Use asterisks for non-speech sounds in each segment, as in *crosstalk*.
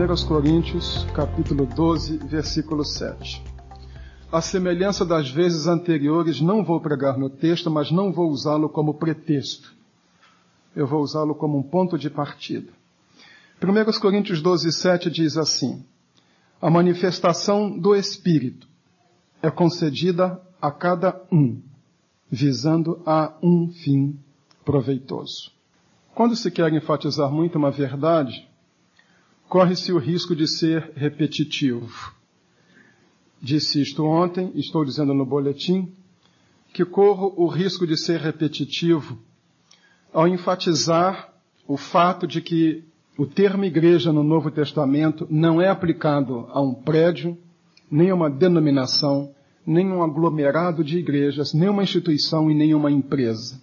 1 Coríntios, capítulo 12, versículo 7. A semelhança das vezes anteriores, não vou pregar no texto, mas não vou usá-lo como pretexto. Eu vou usá-lo como um ponto de partida. 1 Coríntios 12, 7 diz assim: A manifestação do Espírito é concedida a cada um, visando a um fim proveitoso. Quando se quer enfatizar muito uma verdade, corre-se o risco de ser repetitivo. Disse isto ontem, estou dizendo no boletim, que corro o risco de ser repetitivo ao enfatizar o fato de que o termo igreja no Novo Testamento não é aplicado a um prédio, nem a uma denominação, nem um aglomerado de igrejas, nem uma instituição e nem uma empresa.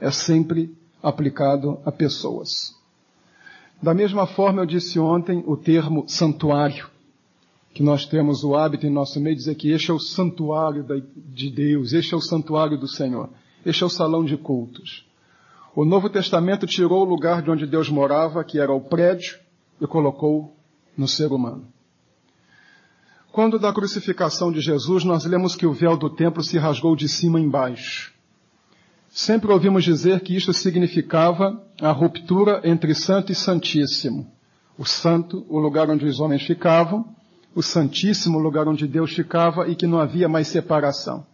É sempre aplicado a pessoas. Da mesma forma, eu disse ontem o termo santuário, que nós temos o hábito em nosso meio de dizer que este é o santuário de Deus, este é o santuário do Senhor, este é o salão de cultos. O Novo Testamento tirou o lugar de onde Deus morava, que era o prédio, e colocou no ser humano. Quando da crucificação de Jesus, nós lemos que o véu do templo se rasgou de cima embaixo. Sempre ouvimos dizer que isto significava a ruptura entre santo e santíssimo. O santo, o lugar onde os homens ficavam, o santíssimo, o lugar onde Deus ficava e que não havia mais separação.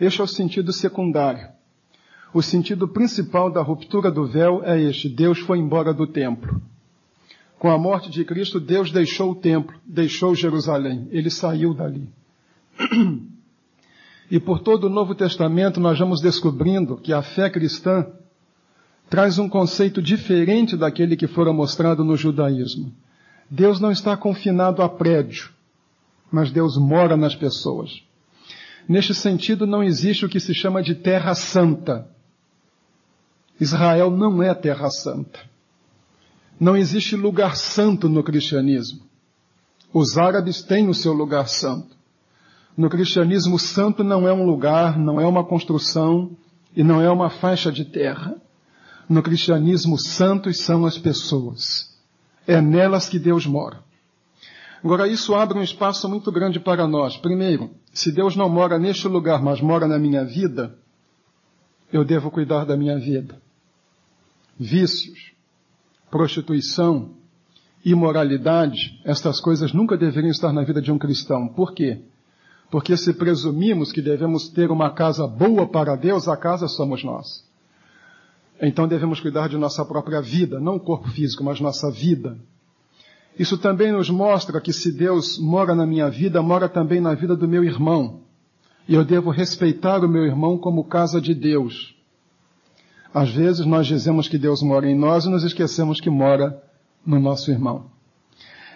Este é o sentido secundário. O sentido principal da ruptura do véu é este: Deus foi embora do templo. Com a morte de Cristo, Deus deixou o templo, deixou Jerusalém. Ele saiu dali. *clears throat* E por todo o Novo Testamento nós vamos descobrindo que a fé cristã traz um conceito diferente daquele que fora mostrado no judaísmo. Deus não está confinado a prédio, mas Deus mora nas pessoas. Neste sentido, não existe o que se chama de terra santa. Israel não é terra santa. Não existe lugar santo no cristianismo. Os árabes têm o seu lugar santo. No cristianismo, santo não é um lugar, não é uma construção e não é uma faixa de terra. No cristianismo, santos são as pessoas. É nelas que Deus mora. Agora, isso abre um espaço muito grande para nós. Primeiro, se Deus não mora neste lugar, mas mora na minha vida, eu devo cuidar da minha vida. Vícios, prostituição, imoralidade, estas coisas nunca deveriam estar na vida de um cristão. Por quê? Porque se presumimos que devemos ter uma casa boa para Deus, a casa somos nós. Então devemos cuidar de nossa própria vida, não o corpo físico, mas nossa vida. Isso também nos mostra que se Deus mora na minha vida, mora também na vida do meu irmão. E eu devo respeitar o meu irmão como casa de Deus. Às vezes nós dizemos que Deus mora em nós e nos esquecemos que mora no nosso irmão.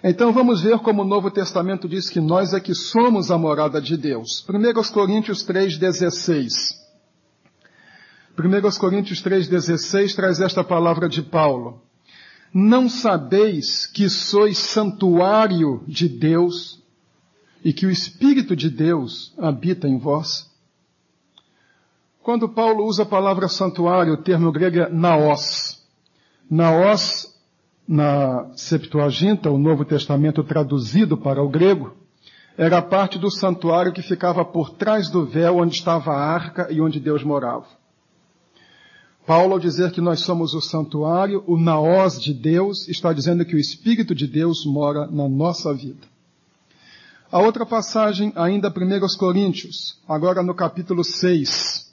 Então vamos ver como o Novo Testamento diz que nós é que somos a morada de Deus. 1 Coríntios 3,16. 1 Coríntios 3,16 traz esta palavra de Paulo. Não sabeis que sois santuário de Deus e que o Espírito de Deus habita em vós? Quando Paulo usa a palavra santuário, o termo grego é naos. Naos na Septuaginta, o Novo Testamento traduzido para o grego, era a parte do santuário que ficava por trás do véu onde estava a arca e onde Deus morava. Paulo, ao dizer que nós somos o santuário, o naós de Deus, está dizendo que o Espírito de Deus mora na nossa vida. A outra passagem, ainda 1 Coríntios, agora no capítulo 6,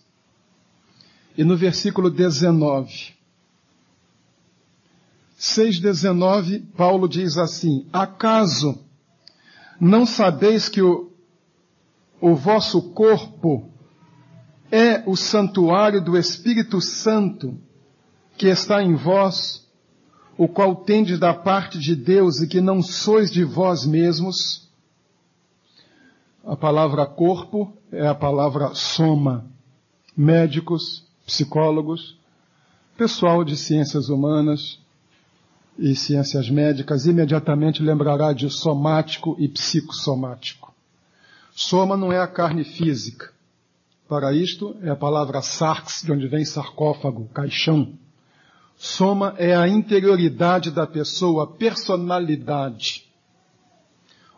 e no versículo 19. 6,19, Paulo diz assim: Acaso não sabeis que o, o vosso corpo é o santuário do Espírito Santo que está em vós, o qual tendes da parte de Deus e que não sois de vós mesmos? A palavra corpo é a palavra soma. Médicos, psicólogos, pessoal de ciências humanas, e ciências médicas imediatamente lembrará de somático e psicossomático. Soma não é a carne física. Para isto é a palavra sarx, de onde vem sarcófago, caixão. Soma é a interioridade da pessoa, a personalidade.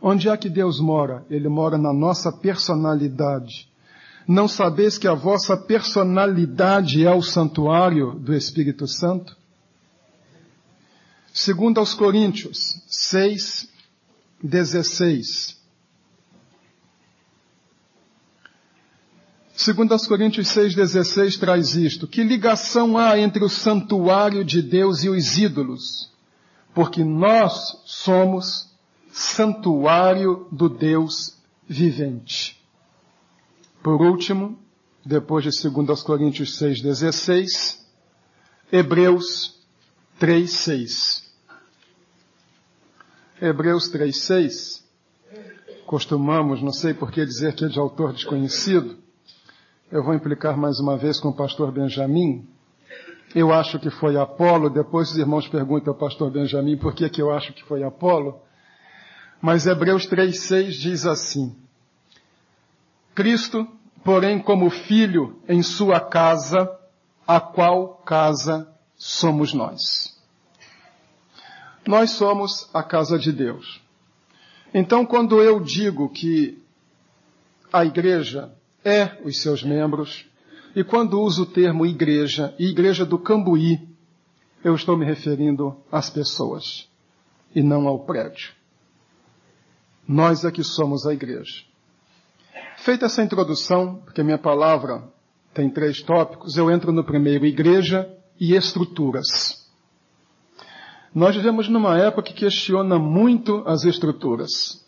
Onde é que Deus mora? Ele mora na nossa personalidade. Não sabeis que a vossa personalidade é o santuário do Espírito Santo? Segundo aos Coríntios 6, 16. Segundo aos Coríntios 6,16 traz isto. Que ligação há entre o santuário de Deus e os ídolos? Porque nós somos santuário do Deus vivente. Por último, depois de 2 aos Coríntios 6,16, Hebreus 3,6. Hebreus 3,6, costumamos, não sei por que dizer que é de autor desconhecido, eu vou implicar mais uma vez com o pastor Benjamin. Eu acho que foi Apolo, depois os irmãos perguntam ao pastor Benjamin por que, que eu acho que foi Apolo. Mas Hebreus 3,6 diz assim: Cristo, porém, como filho em sua casa, a qual casa somos nós. Nós somos a casa de Deus. Então, quando eu digo que a igreja é os seus membros. E quando uso o termo igreja e igreja do Cambuí, eu estou me referindo às pessoas e não ao prédio. Nós é que somos a igreja. Feita essa introdução, porque minha palavra tem três tópicos, eu entro no primeiro, igreja e estruturas. Nós vivemos numa época que questiona muito as estruturas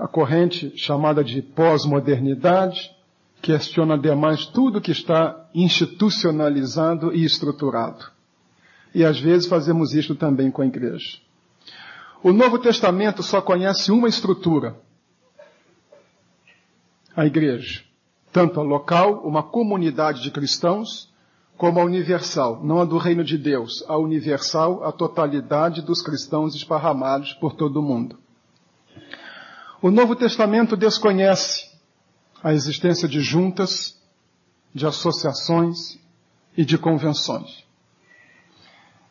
a corrente chamada de pós-modernidade questiona demais tudo que está institucionalizado e estruturado. E às vezes fazemos isto também com a igreja. O Novo Testamento só conhece uma estrutura. A igreja. Tanto a local, uma comunidade de cristãos, como a universal, não a do reino de Deus, a universal, a totalidade dos cristãos esparramados por todo o mundo. O Novo Testamento desconhece a existência de juntas, de associações e de convenções.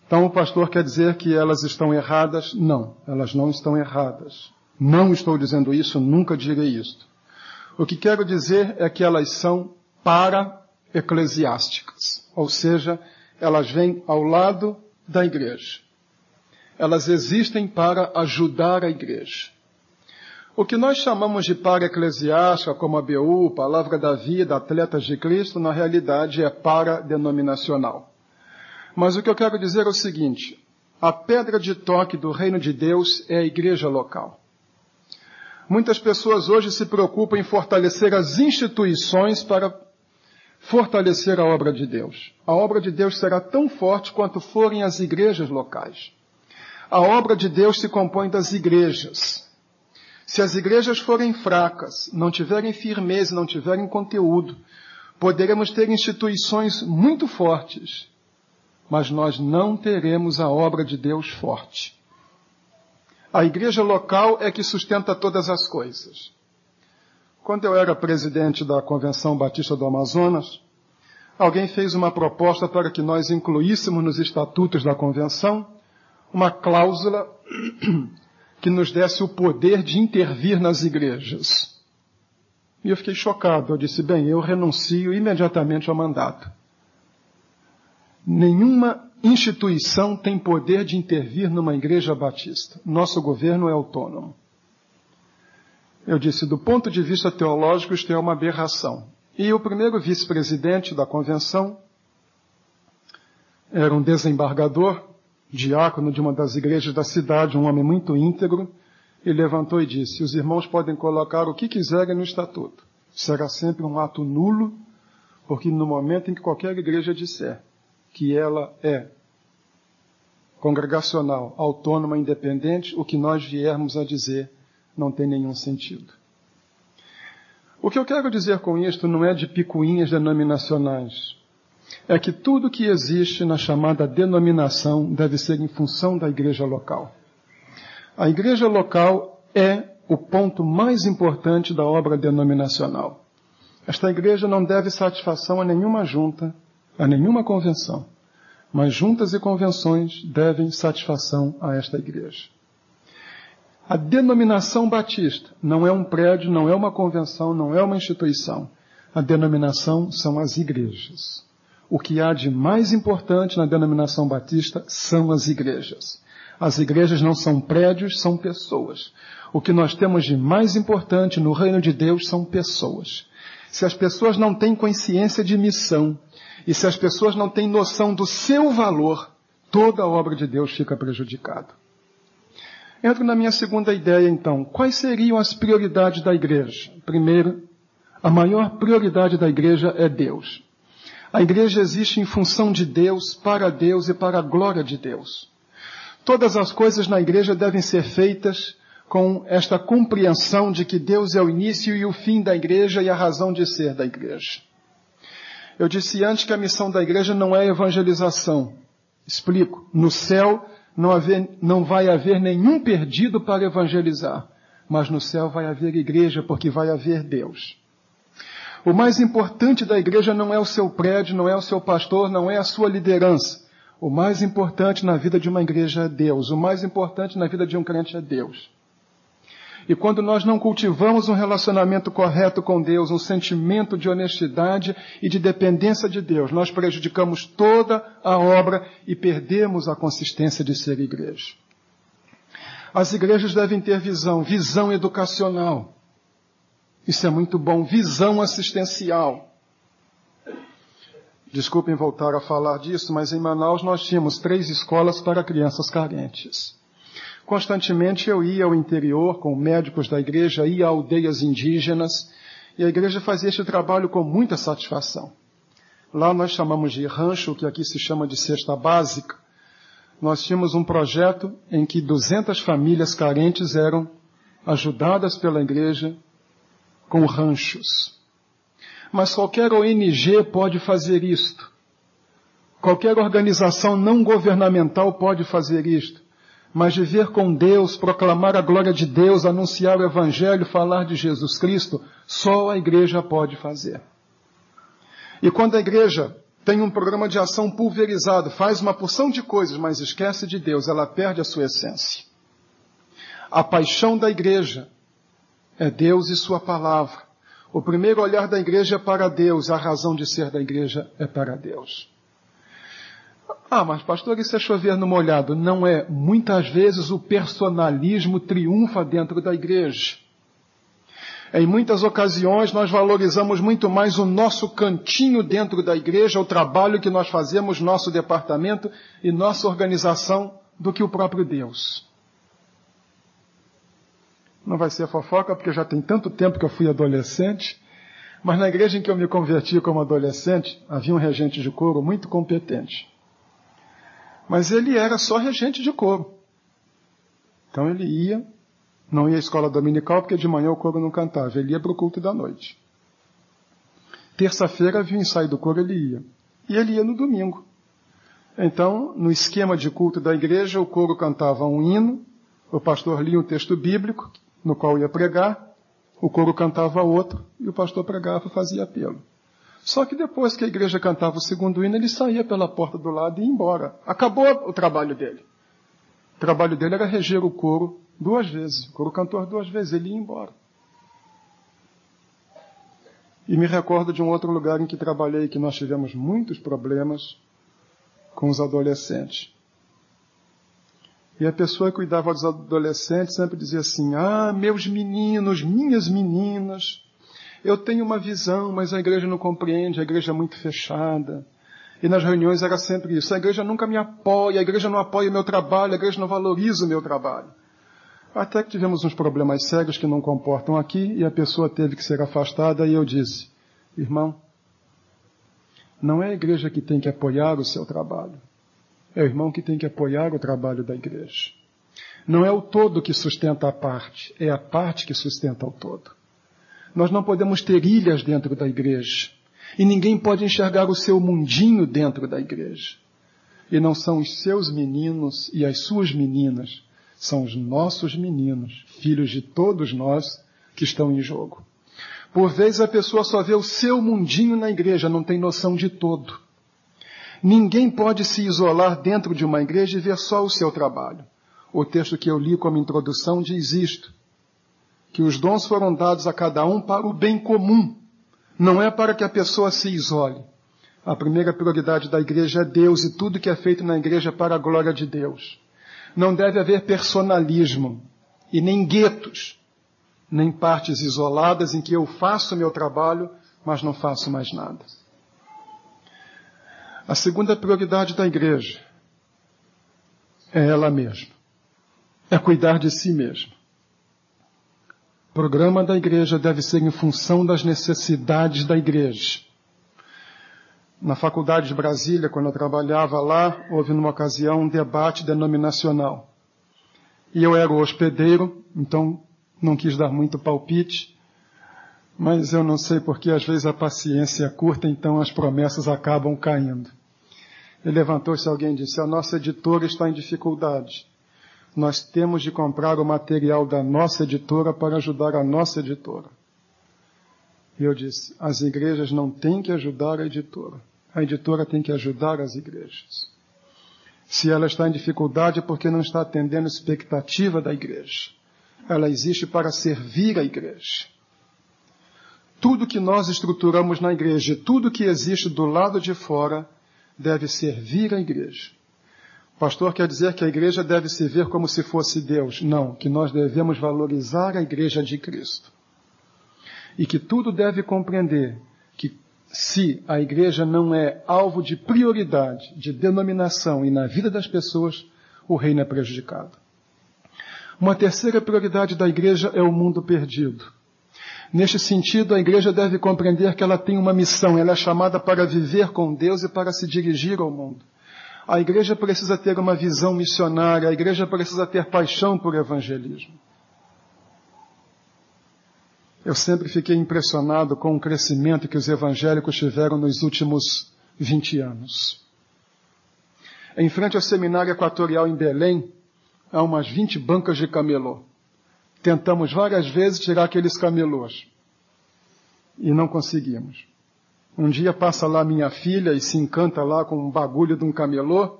Então o pastor quer dizer que elas estão erradas? Não, elas não estão erradas. Não estou dizendo isso, nunca direi isto. O que quero dizer é que elas são para-eclesiásticas, ou seja, elas vêm ao lado da igreja. Elas existem para ajudar a igreja. O que nós chamamos de para eclesiástica, como a BU, Palavra da Vida, Atletas de Cristo, na realidade é para denominacional. Mas o que eu quero dizer é o seguinte, a pedra de toque do reino de Deus é a igreja local. Muitas pessoas hoje se preocupam em fortalecer as instituições para fortalecer a obra de Deus. A obra de Deus será tão forte quanto forem as igrejas locais. A obra de Deus se compõe das igrejas. Se as igrejas forem fracas, não tiverem firmeza, não tiverem conteúdo, poderemos ter instituições muito fortes, mas nós não teremos a obra de Deus forte. A igreja local é que sustenta todas as coisas. Quando eu era presidente da Convenção Batista do Amazonas, alguém fez uma proposta para que nós incluíssemos nos estatutos da convenção uma cláusula *clears throat* que nos desse o poder de intervir nas igrejas. E eu fiquei chocado. Eu disse, bem, eu renuncio imediatamente ao mandato. Nenhuma instituição tem poder de intervir numa igreja batista. Nosso governo é autônomo. Eu disse, do ponto de vista teológico, isto é uma aberração. E o primeiro vice-presidente da convenção era um desembargador diácono de uma das igrejas da cidade, um homem muito íntegro, e levantou e disse: Os irmãos podem colocar o que quiserem no estatuto. Será sempre um ato nulo, porque no momento em que qualquer igreja disser que ela é congregacional, autônoma, independente, o que nós viermos a dizer não tem nenhum sentido. O que eu quero dizer com isto não é de picuinhas denominacionais é que tudo que existe na chamada denominação deve ser em função da igreja local. A igreja local é o ponto mais importante da obra denominacional. Esta igreja não deve satisfação a nenhuma junta, a nenhuma convenção, mas juntas e convenções devem satisfação a esta igreja. A denominação batista não é um prédio, não é uma convenção, não é uma instituição. A denominação são as igrejas. O que há de mais importante na denominação batista são as igrejas. As igrejas não são prédios, são pessoas. O que nós temos de mais importante no reino de Deus são pessoas. Se as pessoas não têm consciência de missão, e se as pessoas não têm noção do seu valor, toda a obra de Deus fica prejudicada. Entro na minha segunda ideia, então. Quais seriam as prioridades da igreja? Primeiro, a maior prioridade da igreja é Deus. A igreja existe em função de Deus, para Deus e para a glória de Deus. Todas as coisas na igreja devem ser feitas com esta compreensão de que Deus é o início e o fim da igreja e a razão de ser da igreja. Eu disse antes que a missão da igreja não é evangelização. Explico. No céu não, haver, não vai haver nenhum perdido para evangelizar, mas no céu vai haver igreja porque vai haver Deus. O mais importante da igreja não é o seu prédio, não é o seu pastor, não é a sua liderança. O mais importante na vida de uma igreja é Deus. O mais importante na vida de um crente é Deus. E quando nós não cultivamos um relacionamento correto com Deus, um sentimento de honestidade e de dependência de Deus, nós prejudicamos toda a obra e perdemos a consistência de ser igreja. As igrejas devem ter visão, visão educacional. Isso é muito bom, visão assistencial. Desculpem voltar a falar disso, mas em Manaus nós tínhamos três escolas para crianças carentes. Constantemente eu ia ao interior com médicos da igreja, ia a aldeias indígenas, e a igreja fazia este trabalho com muita satisfação. Lá nós chamamos de rancho, que aqui se chama de cesta básica. Nós tínhamos um projeto em que 200 famílias carentes eram ajudadas pela igreja com ranchos. Mas qualquer ONG pode fazer isto. Qualquer organização não governamental pode fazer isto mas viver com Deus, proclamar a glória de Deus, anunciar o Evangelho, falar de Jesus Cristo, só a igreja pode fazer. E quando a igreja tem um programa de ação pulverizado, faz uma porção de coisas, mas esquece de Deus, ela perde a sua essência. A paixão da igreja é Deus e Sua palavra. O primeiro olhar da igreja é para Deus, a razão de ser da igreja é para Deus. Ah, mas pastor, isso é chover no molhado. Não é. Muitas vezes o personalismo triunfa dentro da igreja. Em muitas ocasiões nós valorizamos muito mais o nosso cantinho dentro da igreja, o trabalho que nós fazemos, nosso departamento e nossa organização, do que o próprio Deus. Não vai ser fofoca, porque já tem tanto tempo que eu fui adolescente, mas na igreja em que eu me converti como adolescente, havia um regente de coro muito competente. Mas ele era só regente de coro. Então ele ia, não ia à escola dominical porque de manhã o coro não cantava, ele ia para o culto da noite. Terça-feira havia o ensaio do coro, ele ia. E ele ia no domingo. Então, no esquema de culto da igreja, o coro cantava um hino, o pastor lia um texto bíblico, no qual ia pregar, o coro cantava outro, e o pastor pregava e fazia apelo. Só que depois que a igreja cantava o segundo hino, ele saía pela porta do lado e ia embora. Acabou o trabalho dele. O trabalho dele era reger o coro duas vezes. O coro cantor duas vezes, ele ia embora. E me recordo de um outro lugar em que trabalhei que nós tivemos muitos problemas com os adolescentes. E a pessoa que cuidava dos adolescentes sempre dizia assim: Ah, meus meninos, minhas meninas, eu tenho uma visão, mas a igreja não compreende, a igreja é muito fechada. E nas reuniões era sempre isso. A igreja nunca me apoia, a igreja não apoia o meu trabalho, a igreja não valoriza o meu trabalho. Até que tivemos uns problemas sérios que não comportam aqui e a pessoa teve que ser afastada e eu disse, irmão, não é a igreja que tem que apoiar o seu trabalho. É o irmão que tem que apoiar o trabalho da igreja. Não é o todo que sustenta a parte, é a parte que sustenta o todo. Nós não podemos ter ilhas dentro da igreja. E ninguém pode enxergar o seu mundinho dentro da igreja. E não são os seus meninos e as suas meninas, são os nossos meninos, filhos de todos nós, que estão em jogo. Por vezes a pessoa só vê o seu mundinho na igreja, não tem noção de todo. Ninguém pode se isolar dentro de uma igreja e ver só o seu trabalho. O texto que eu li como introdução diz isto: que os dons foram dados a cada um para o bem comum, não é para que a pessoa se isole. A primeira prioridade da igreja é Deus e tudo que é feito na igreja é para a glória de Deus. Não deve haver personalismo e nem guetos, nem partes isoladas em que eu faço meu trabalho, mas não faço mais nada. A segunda prioridade da igreja é ela mesma. É cuidar de si mesma. O programa da igreja deve ser em função das necessidades da igreja. Na faculdade de Brasília, quando eu trabalhava lá, houve numa ocasião um debate denominacional. E eu era o hospedeiro, então não quis dar muito palpite, mas eu não sei porque às vezes a paciência é curta, então as promessas acabam caindo. E levantou-se alguém e disse: A nossa editora está em dificuldade. Nós temos de comprar o material da nossa editora para ajudar a nossa editora. E eu disse: As igrejas não têm que ajudar a editora. A editora tem que ajudar as igrejas. Se ela está em dificuldade é porque não está atendendo a expectativa da igreja. Ela existe para servir a igreja. Tudo que nós estruturamos na igreja, tudo que existe do lado de fora, deve servir a igreja. Pastor quer dizer que a igreja deve se ver como se fosse Deus. Não, que nós devemos valorizar a igreja de Cristo. E que tudo deve compreender que se a igreja não é alvo de prioridade, de denominação e na vida das pessoas, o reino é prejudicado. Uma terceira prioridade da igreja é o mundo perdido. Neste sentido, a igreja deve compreender que ela tem uma missão, ela é chamada para viver com Deus e para se dirigir ao mundo. A igreja precisa ter uma visão missionária, a igreja precisa ter paixão por evangelismo. Eu sempre fiquei impressionado com o crescimento que os evangélicos tiveram nos últimos 20 anos. Em frente ao seminário equatorial em Belém, há umas 20 bancas de camelô. Tentamos várias vezes tirar aqueles camelôs. E não conseguimos. Um dia passa lá minha filha e se encanta lá com um bagulho de um camelô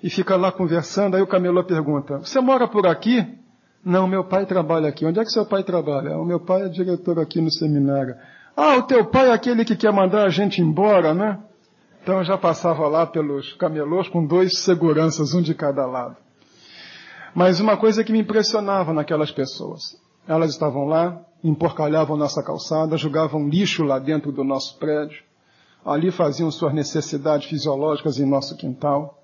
e fica lá conversando. Aí o camelô pergunta: Você mora por aqui? Não, meu pai trabalha aqui. Onde é que seu pai trabalha? O meu pai é diretor aqui no seminário. Ah, o teu pai é aquele que quer mandar a gente embora, né? Então eu já passava lá pelos camelôs com dois seguranças, um de cada lado. Mas uma coisa que me impressionava naquelas pessoas, elas estavam lá, emporcalhavam nossa calçada, jogavam lixo lá dentro do nosso prédio, ali faziam suas necessidades fisiológicas em nosso quintal.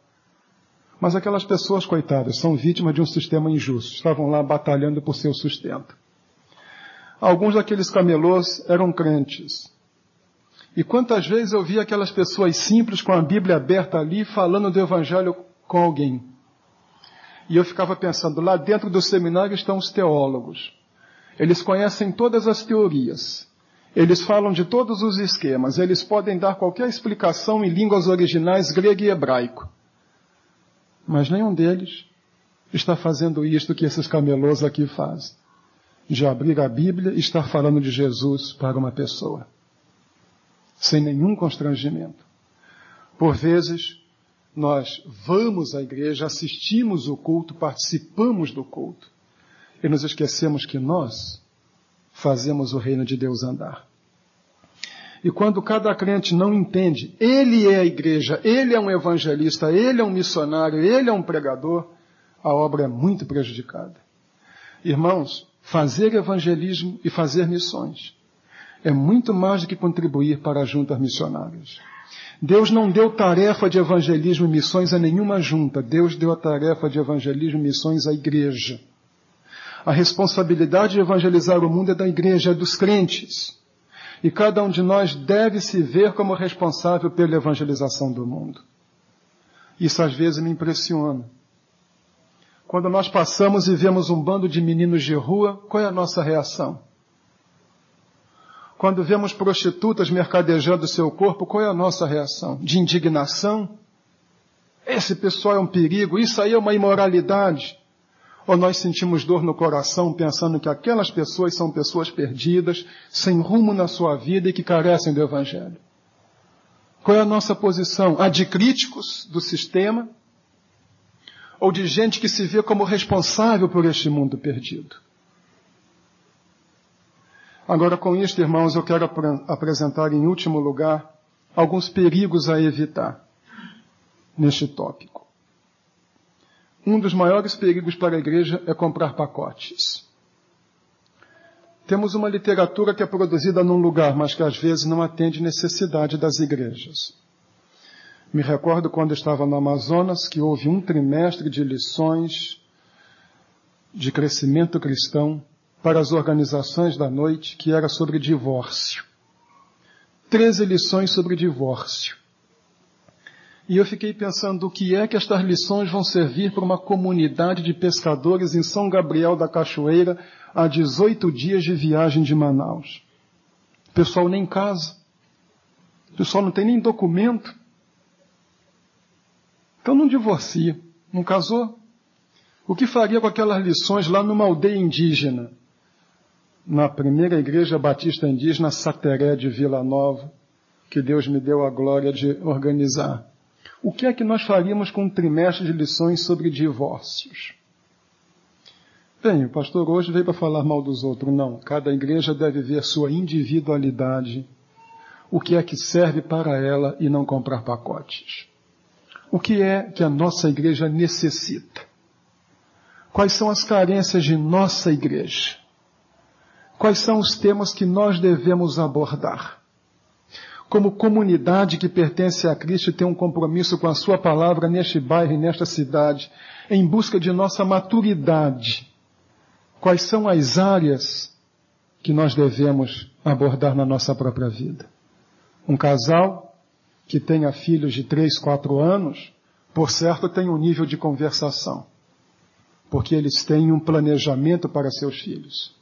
Mas aquelas pessoas, coitadas, são vítimas de um sistema injusto, estavam lá batalhando por seu sustento. Alguns daqueles camelôs eram crentes. E quantas vezes eu vi aquelas pessoas simples com a Bíblia aberta ali, falando do Evangelho com alguém. E eu ficava pensando, lá dentro do seminário estão os teólogos. Eles conhecem todas as teorias. Eles falam de todos os esquemas. Eles podem dar qualquer explicação em línguas originais grego e hebraico. Mas nenhum deles está fazendo isto que esses camelôs aqui fazem. De abrir a Bíblia e estar falando de Jesus para uma pessoa. Sem nenhum constrangimento. Por vezes, nós vamos à igreja, assistimos o culto, participamos do culto e nos esquecemos que nós fazemos o reino de Deus andar. E quando cada crente não entende, ele é a igreja, ele é um evangelista, ele é um missionário, ele é um pregador, a obra é muito prejudicada. Irmãos, fazer evangelismo e fazer missões é muito mais do que contribuir para as juntas missionárias. Deus não deu tarefa de evangelismo e missões a nenhuma junta. Deus deu a tarefa de evangelismo e missões à igreja. A responsabilidade de evangelizar o mundo é da igreja, é dos crentes. E cada um de nós deve se ver como responsável pela evangelização do mundo. Isso às vezes me impressiona. Quando nós passamos e vemos um bando de meninos de rua, qual é a nossa reação? Quando vemos prostitutas mercadejando seu corpo, qual é a nossa reação? De indignação? Esse pessoal é um perigo, isso aí é uma imoralidade. Ou nós sentimos dor no coração pensando que aquelas pessoas são pessoas perdidas, sem rumo na sua vida e que carecem do Evangelho? Qual é a nossa posição? A de críticos do sistema? ou de gente que se vê como responsável por este mundo perdido. Agora, com isto, irmãos, eu quero ap apresentar em último lugar alguns perigos a evitar neste tópico. Um dos maiores perigos para a igreja é comprar pacotes. Temos uma literatura que é produzida num lugar, mas que às vezes não atende necessidade das igrejas. Me recordo quando estava no Amazonas que houve um trimestre de lições de crescimento cristão para as organizações da noite que era sobre divórcio. Treze lições sobre divórcio. E eu fiquei pensando o que é que estas lições vão servir para uma comunidade de pescadores em São Gabriel da Cachoeira a 18 dias de viagem de Manaus. O pessoal nem casa. O pessoal não tem nem documento. Então não divorcia. Não casou? O que faria com aquelas lições lá numa aldeia indígena? Na primeira igreja batista indígena Sateré de Vila Nova, que Deus me deu a glória de organizar. O que é que nós faríamos com um trimestre de lições sobre divórcios? Bem, o pastor hoje veio para falar mal dos outros. Não, cada igreja deve ver sua individualidade, o que é que serve para ela e não comprar pacotes. O que é que a nossa igreja necessita? Quais são as carências de nossa igreja? Quais são os temas que nós devemos abordar? Como comunidade que pertence a Cristo, tem um compromisso com a Sua palavra neste bairro e nesta cidade, em busca de nossa maturidade. Quais são as áreas que nós devemos abordar na nossa própria vida? Um casal que tenha filhos de 3, 4 anos, por certo tem um nível de conversação, porque eles têm um planejamento para seus filhos.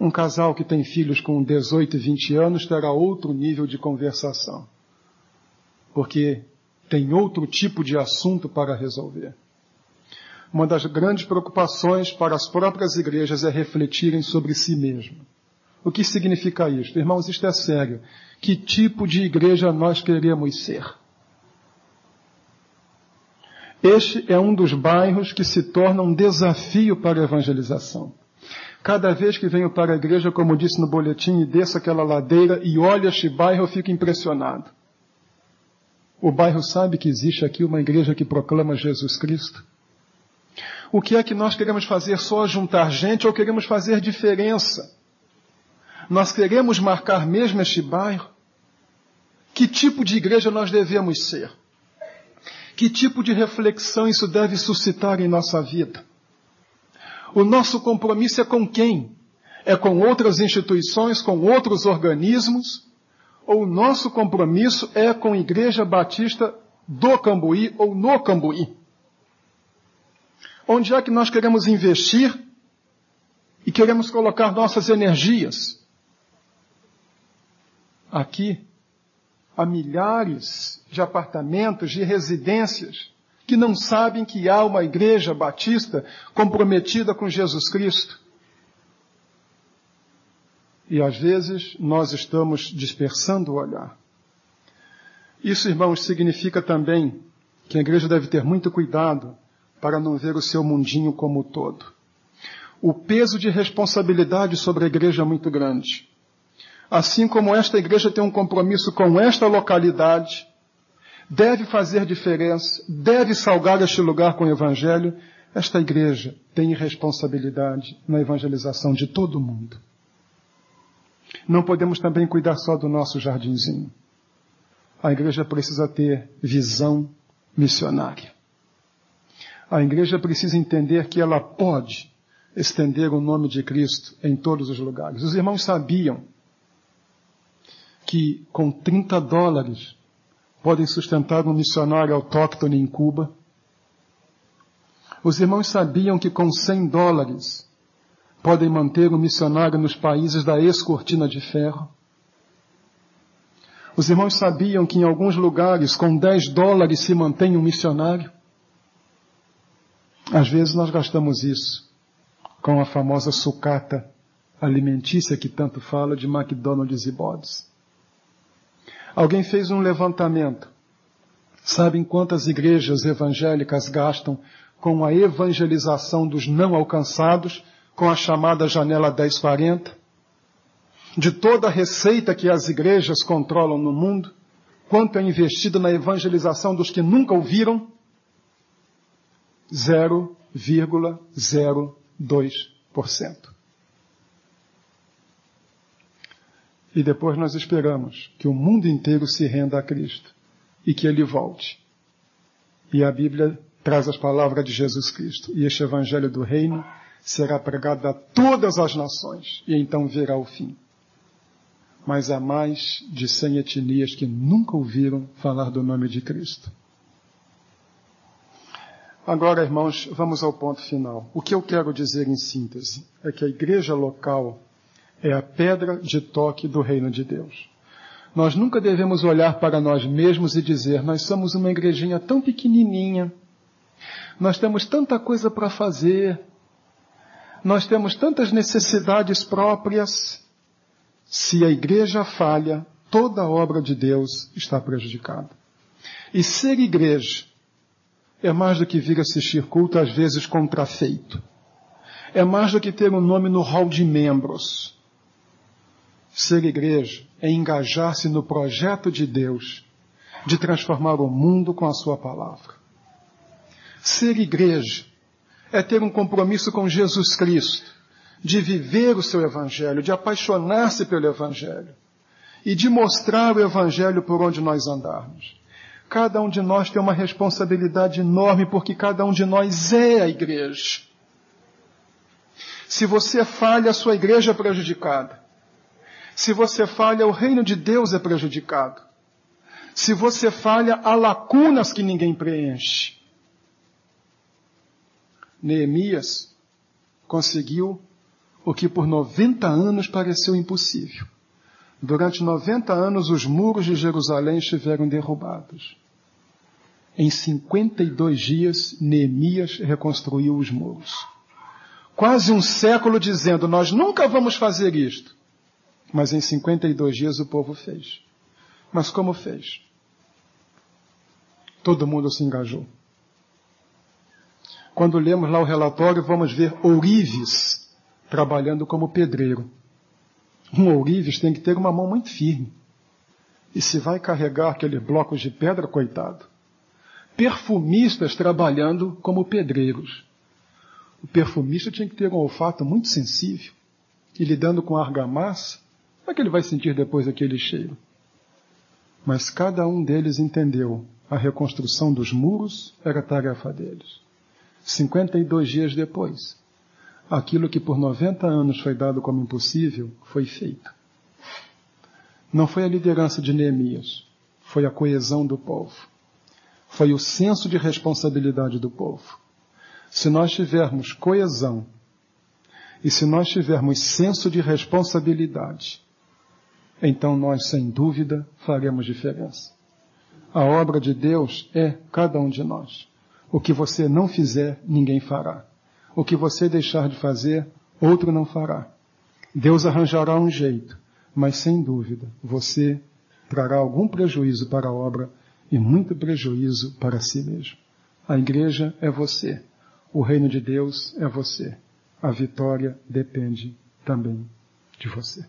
Um casal que tem filhos com 18 e 20 anos terá outro nível de conversação, porque tem outro tipo de assunto para resolver. Uma das grandes preocupações para as próprias igrejas é refletirem sobre si mesmas. O que significa isto? Irmãos, isto é sério. Que tipo de igreja nós queremos ser? Este é um dos bairros que se torna um desafio para a evangelização. Cada vez que venho para a igreja, como disse no boletim, e desço aquela ladeira e olho este bairro, eu fico impressionado. O bairro sabe que existe aqui uma igreja que proclama Jesus Cristo? O que é que nós queremos fazer? Só juntar gente ou queremos fazer diferença? Nós queremos marcar mesmo este bairro? Que tipo de igreja nós devemos ser? Que tipo de reflexão isso deve suscitar em nossa vida? O nosso compromisso é com quem? É com outras instituições, com outros organismos? Ou o nosso compromisso é com a Igreja Batista do Cambuí ou no Cambuí? Onde é que nós queremos investir e queremos colocar nossas energias? Aqui há milhares de apartamentos, de residências, que não sabem que há uma igreja batista comprometida com Jesus Cristo. E às vezes nós estamos dispersando o olhar. Isso, irmãos, significa também que a igreja deve ter muito cuidado para não ver o seu mundinho como todo. O peso de responsabilidade sobre a igreja é muito grande. Assim como esta igreja tem um compromisso com esta localidade, deve fazer diferença, deve salgar este lugar com o Evangelho, esta igreja tem responsabilidade na evangelização de todo mundo. Não podemos também cuidar só do nosso jardinzinho. A igreja precisa ter visão missionária. A igreja precisa entender que ela pode estender o nome de Cristo em todos os lugares. Os irmãos sabiam que com 30 dólares podem sustentar um missionário autóctone em Cuba. Os irmãos sabiam que com 100 dólares podem manter um missionário nos países da ex-cortina de ferro. Os irmãos sabiam que em alguns lugares com 10 dólares se mantém um missionário. Às vezes nós gastamos isso com a famosa sucata alimentícia que tanto fala de McDonald's e Bob's. Alguém fez um levantamento. Sabem quantas igrejas evangélicas gastam com a evangelização dos não alcançados, com a chamada janela 1040, de toda a receita que as igrejas controlam no mundo, quanto é investido na evangelização dos que nunca ouviram? 0,02%. E depois nós esperamos que o mundo inteiro se renda a Cristo e que ele volte. E a Bíblia traz as palavras de Jesus Cristo. E este evangelho do reino será pregado a todas as nações, e então virá o fim. Mas há mais de cem etnias que nunca ouviram falar do nome de Cristo. Agora, irmãos, vamos ao ponto final. O que eu quero dizer em síntese é que a igreja local é a pedra de toque do reino de Deus. Nós nunca devemos olhar para nós mesmos e dizer, nós somos uma igrejinha tão pequenininha, nós temos tanta coisa para fazer, nós temos tantas necessidades próprias. Se a igreja falha, toda a obra de Deus está prejudicada. E ser igreja é mais do que vir assistir culto, às vezes contrafeito. É mais do que ter um nome no hall de membros. Ser igreja é engajar-se no projeto de Deus de transformar o mundo com a sua palavra. Ser igreja é ter um compromisso com Jesus Cristo, de viver o seu evangelho, de apaixonar-se pelo evangelho e de mostrar o evangelho por onde nós andarmos. Cada um de nós tem uma responsabilidade enorme, porque cada um de nós é a igreja. Se você falha, a sua igreja é prejudicada. Se você falha, o reino de Deus é prejudicado. Se você falha, há lacunas que ninguém preenche. Neemias conseguiu o que por 90 anos pareceu impossível. Durante 90 anos, os muros de Jerusalém estiveram derrubados. Em 52 dias, Neemias reconstruiu os muros. Quase um século dizendo: Nós nunca vamos fazer isto. Mas em 52 dias o povo fez. Mas como fez? Todo mundo se engajou. Quando lemos lá o relatório, vamos ver ourives trabalhando como pedreiro. Um ourives tem que ter uma mão muito firme. E se vai carregar aqueles blocos de pedra, coitado. Perfumistas trabalhando como pedreiros. O perfumista tinha que ter um olfato muito sensível. E lidando com argamassa, como é que ele vai sentir depois aquele cheiro? Mas cada um deles entendeu a reconstrução dos muros era tarefa deles. 52 dias depois, aquilo que por 90 anos foi dado como impossível foi feito. Não foi a liderança de Neemias, foi a coesão do povo. Foi o senso de responsabilidade do povo. Se nós tivermos coesão e se nós tivermos senso de responsabilidade, então nós, sem dúvida, faremos diferença. A obra de Deus é cada um de nós. O que você não fizer, ninguém fará. O que você deixar de fazer, outro não fará. Deus arranjará um jeito, mas sem dúvida, você trará algum prejuízo para a obra e muito prejuízo para si mesmo. A igreja é você. O reino de Deus é você. A vitória depende também de você.